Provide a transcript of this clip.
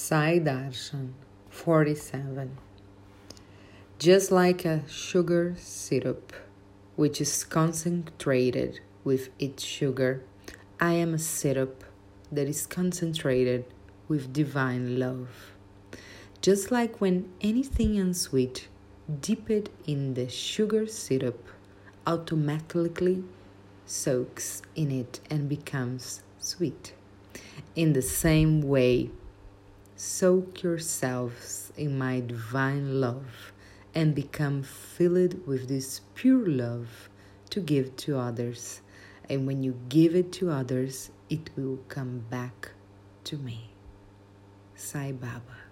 Sai Darshan 47 Just like a sugar syrup, which is concentrated with its sugar, I am a syrup that is concentrated with divine love. Just like when anything unsweet dipped in the sugar syrup automatically soaks in it and becomes sweet. In the same way, Soak yourselves in my divine love and become filled with this pure love to give to others. And when you give it to others, it will come back to me. Sai Baba.